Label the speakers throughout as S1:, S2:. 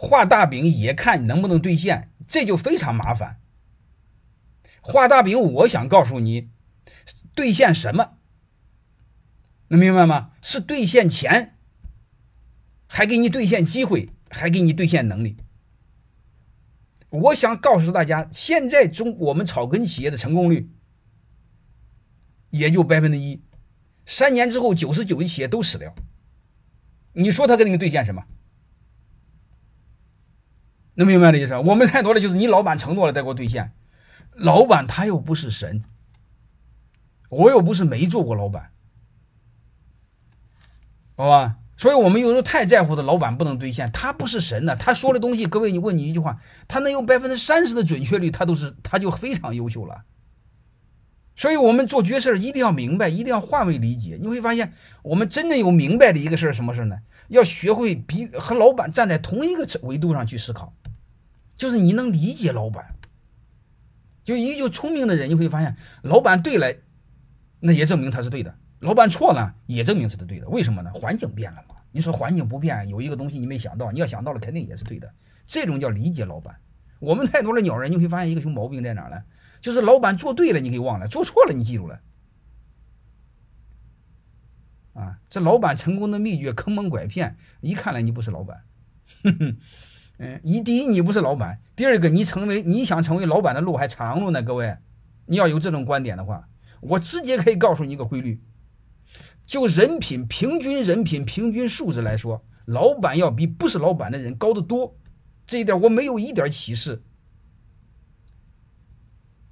S1: 画大饼也看能不能兑现，这就非常麻烦。画大饼，我想告诉你，兑现什么？能明白吗？是兑现钱，还给你兑现机会，还给你兑现能力。我想告诉大家，现在中我们草根企业的成功率也就百分之一，三年之后九十九的企业都死掉。你说他跟你兑现什么？能明白这意思？我们太多的就是你老板承诺了再给我兑现，老板他又不是神，我又不是没做过老板。好吧，所以我们有时候太在乎的老板不能兑现，他不是神呢。他说的东西，各位，你问你一句话，他能有百分之三十的准确率，他都是他就非常优秀了。所以我们做决策一定要明白，一定要换位理解。你会发现，我们真正有明白的一个事儿，什么事儿呢？要学会比和老板站在同一个维度上去思考，就是你能理解老板。就一个聪明的人，你会发现，老板对了，那也证明他是对的。老板错了，也证明是他对的。为什么呢？环境变了嘛。你说环境不变，有一个东西你没想到，你要想到了，肯定也是对的。这种叫理解老板。我们太多的鸟人，你会发现一个熊毛病在哪呢？就是老板做对了，你给忘了；做错了，你记住了。啊，这老板成功的秘诀，坑蒙拐骗，一看来你不是老板。哼 哼嗯，一第一你不是老板，第二个你成为你想成为老板的路还长着呢。各位，你要有这种观点的话，我直接可以告诉你一个规律。就人品平均人品平均素质来说，老板要比不是老板的人高得多，这一点我没有一点歧视，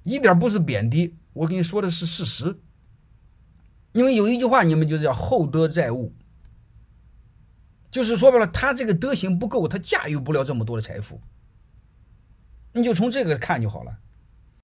S1: 一点不是贬低，我跟你说的是事实。因为有一句话，你们就叫厚德载物，就是说白了，他这个德行不够，他驾驭不了这么多的财富。你就从这个看就好了。